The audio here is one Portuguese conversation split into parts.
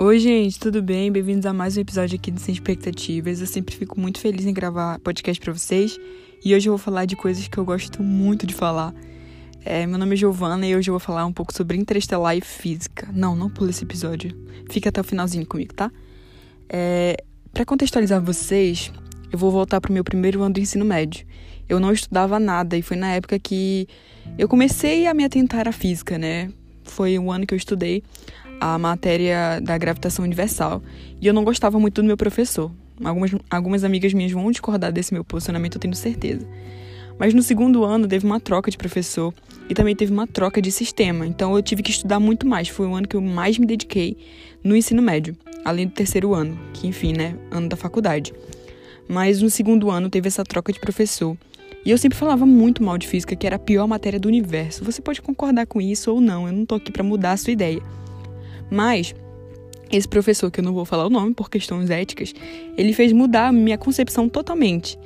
Oi, gente, tudo bem? Bem-vindos a mais um episódio aqui do Sem Expectativas. Eu sempre fico muito feliz em gravar podcast para vocês e hoje eu vou falar de coisas que eu gosto muito de falar. É, meu nome é Giovana e hoje eu vou falar um pouco sobre interestelar e física. Não, não pula esse episódio. Fica até o finalzinho comigo, tá? É, para contextualizar vocês, eu vou voltar pro meu primeiro ano do ensino médio. Eu não estudava nada e foi na época que eu comecei a me atentar à física, né? Foi o ano que eu estudei a matéria da gravitação universal e eu não gostava muito do meu professor. Algumas, algumas amigas minhas vão discordar desse meu posicionamento, eu tenho certeza. Mas no segundo ano teve uma troca de professor e também teve uma troca de sistema, então eu tive que estudar muito mais. Foi o ano que eu mais me dediquei no ensino médio, além do terceiro ano, que enfim, né, ano da faculdade. Mas no segundo ano teve essa troca de professor e eu sempre falava muito mal de física, que era a pior matéria do universo. Você pode concordar com isso ou não, eu não tô aqui para mudar a sua ideia. Mas esse professor, que eu não vou falar o nome por questões éticas, ele fez mudar minha concepção totalmente.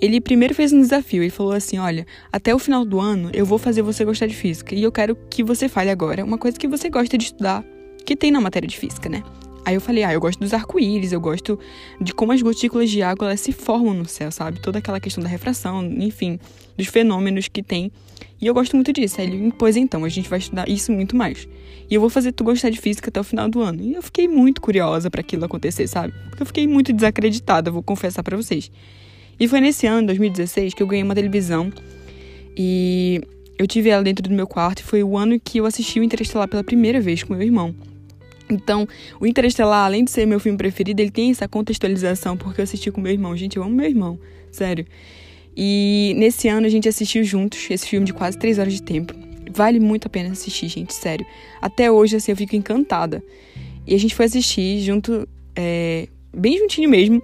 Ele primeiro fez um desafio, ele falou assim: "Olha, até o final do ano eu vou fazer você gostar de física e eu quero que você fale agora uma coisa que você gosta de estudar, que tem na matéria de física, né?" Aí eu falei, ah, eu gosto dos arco-íris, eu gosto de como as gotículas de água elas se formam no céu, sabe? Toda aquela questão da refração, enfim, dos fenômenos que tem. E eu gosto muito disso. Aí ele, pois então, a gente vai estudar isso muito mais. E eu vou fazer tu gostar de física até o final do ano. E eu fiquei muito curiosa para aquilo acontecer, sabe? Porque eu fiquei muito desacreditada, vou confessar para vocês. E foi nesse ano, 2016, que eu ganhei uma televisão. E eu tive ela dentro do meu quarto e foi o ano que eu assisti o Interestelar pela primeira vez com meu irmão. Então, o Interestelar, além de ser meu filme preferido, ele tem essa contextualização, porque eu assisti com meu irmão. Gente, eu amo meu irmão, sério. E nesse ano a gente assistiu juntos esse filme de quase três horas de tempo. Vale muito a pena assistir, gente, sério. Até hoje, assim, eu fico encantada. E a gente foi assistir junto, é, bem juntinho mesmo.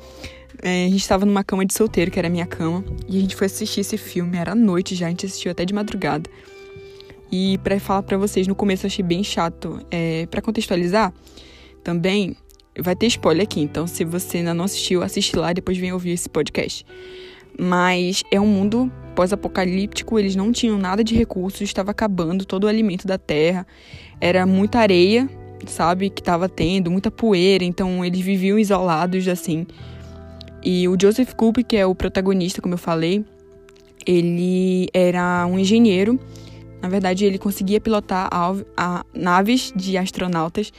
É, a gente estava numa cama de solteiro, que era a minha cama. E a gente foi assistir esse filme, era noite já, a gente assistiu até de madrugada. E para falar para vocês, no começo eu achei bem chato. É, para contextualizar, também vai ter spoiler aqui, então se você ainda não assistiu, assiste lá e depois vem ouvir esse podcast. Mas é um mundo pós-apocalíptico, eles não tinham nada de recursos, estava acabando todo o alimento da terra, era muita areia, sabe, que estava tendo, muita poeira, então eles viviam isolados assim. E o Joseph Culp, que é o protagonista, como eu falei, ele era um engenheiro na verdade, ele conseguia pilotar a, a naves de astronautas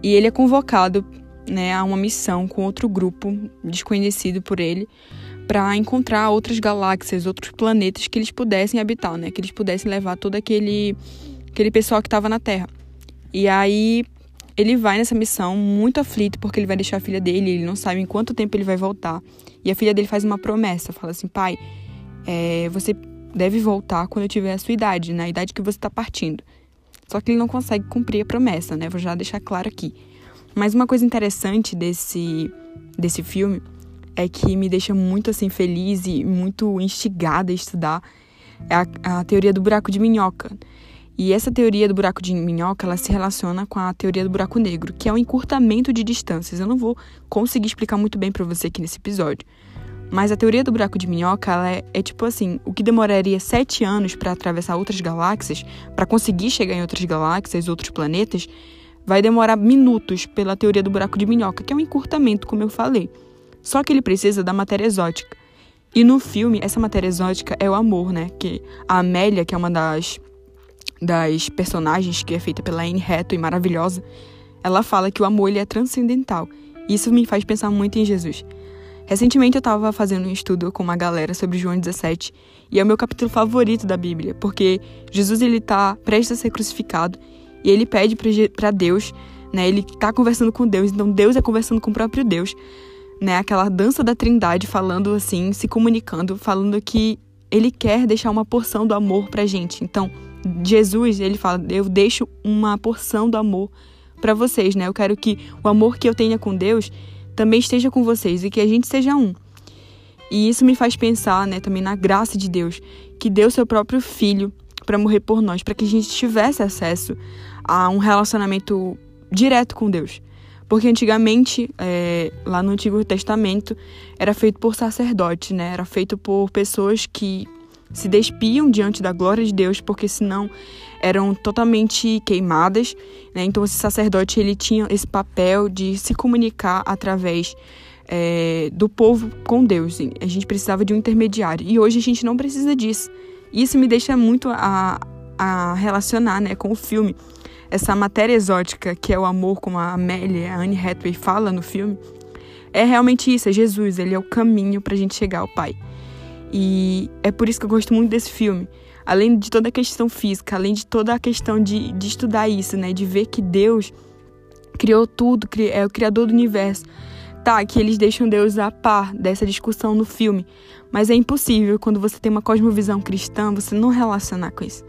e ele é convocado né, a uma missão com outro grupo desconhecido por ele para encontrar outras galáxias, outros planetas que eles pudessem habitar, né, que eles pudessem levar todo aquele aquele pessoal que estava na Terra. E aí ele vai nessa missão muito aflito porque ele vai deixar a filha dele, ele não sabe em quanto tempo ele vai voltar. E a filha dele faz uma promessa, fala assim, pai, é, você deve voltar quando eu tiver a sua idade, na idade que você está partindo. Só que ele não consegue cumprir a promessa, né? Vou já deixar claro aqui. Mas uma coisa interessante desse, desse filme é que me deixa muito assim feliz e muito instigada a estudar é a, a teoria do buraco de minhoca. E essa teoria do buraco de minhoca, ela se relaciona com a teoria do buraco negro, que é o encurtamento de distâncias. Eu não vou conseguir explicar muito bem para você aqui nesse episódio, mas a teoria do buraco de minhoca é, é, tipo assim: o que demoraria sete anos para atravessar outras galáxias, para conseguir chegar em outras galáxias, outros planetas, vai demorar minutos pela teoria do buraco de minhoca, que é um encurtamento, como eu falei. Só que ele precisa da matéria exótica. E no filme, essa matéria exótica é o amor, né? Que a Amélia, que é uma das, das personagens que é feita pela Anne Hathaway, maravilhosa, ela fala que o amor ele é transcendental. Isso me faz pensar muito em Jesus. Recentemente eu estava fazendo um estudo com uma galera sobre João 17 e é o meu capítulo favorito da Bíblia, porque Jesus ele tá prestes a ser crucificado e ele pede para Deus, né? Ele está conversando com Deus, então Deus é conversando com o próprio Deus, né? Aquela dança da Trindade falando assim, se comunicando, falando que ele quer deixar uma porção do amor pra gente. Então, Jesus, ele fala: "Eu deixo uma porção do amor para vocês, né? Eu quero que o amor que eu tenha com Deus também esteja com vocês e que a gente seja um. E isso me faz pensar, né, também na graça de Deus, que deu seu próprio filho para morrer por nós, para que a gente tivesse acesso a um relacionamento direto com Deus. Porque antigamente, é, lá no Antigo Testamento, era feito por sacerdotes, né? Era feito por pessoas que se despiam diante da glória de Deus, porque senão eram totalmente queimadas. Né? Então, esse sacerdote ele tinha esse papel de se comunicar através é, do povo com Deus. A gente precisava de um intermediário. E hoje a gente não precisa disso. Isso me deixa muito a, a relacionar né, com o filme. Essa matéria exótica que é o amor, como a Amélia, a Anne Hathaway fala no filme, é realmente isso, é Jesus, ele é o caminho para a gente chegar ao Pai. E é por isso que eu gosto muito desse filme. Além de toda a questão física, além de toda a questão de, de estudar isso, né? De ver que Deus criou tudo, é o criador do universo. Tá, que eles deixam Deus a par dessa discussão no filme, mas é impossível quando você tem uma cosmovisão cristã você não relacionar com isso.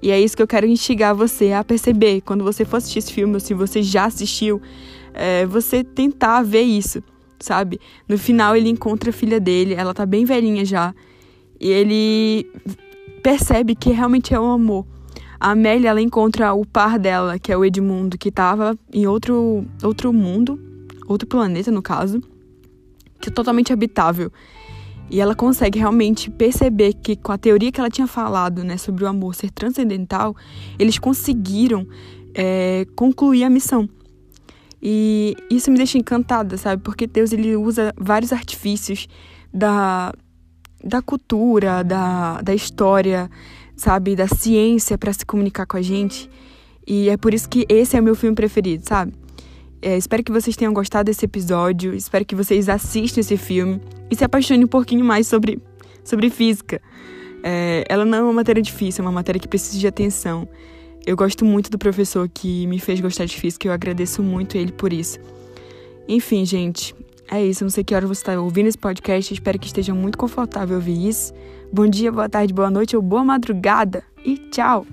E é isso que eu quero instigar você a perceber quando você for assistir esse filme, ou se você já assistiu, é, você tentar ver isso, sabe? No final ele encontra a filha dele, ela tá bem velhinha já, e ele percebe que realmente é o amor. A Amélia, ela encontra o par dela, que é o Edmundo, que tava em outro, outro mundo, outro planeta no caso, que é totalmente habitável. E ela consegue realmente perceber que com a teoria que ela tinha falado, né, sobre o amor ser transcendental, eles conseguiram é, concluir a missão. E isso me deixa encantada, sabe? Porque Deus ele usa vários artifícios da, da cultura, da, da história, sabe? Da ciência para se comunicar com a gente. E é por isso que esse é o meu filme preferido, sabe? É, espero que vocês tenham gostado desse episódio. Espero que vocês assistam esse filme e se apaixonem um pouquinho mais sobre, sobre física. É, ela não é uma matéria difícil, é uma matéria que precisa de atenção. Eu gosto muito do professor que me fez gostar de física e eu agradeço muito ele por isso. Enfim, gente, é isso. Não sei que hora você está ouvindo esse podcast. Espero que esteja muito confortável ouvir isso. Bom dia, boa tarde, boa noite ou boa madrugada. E tchau!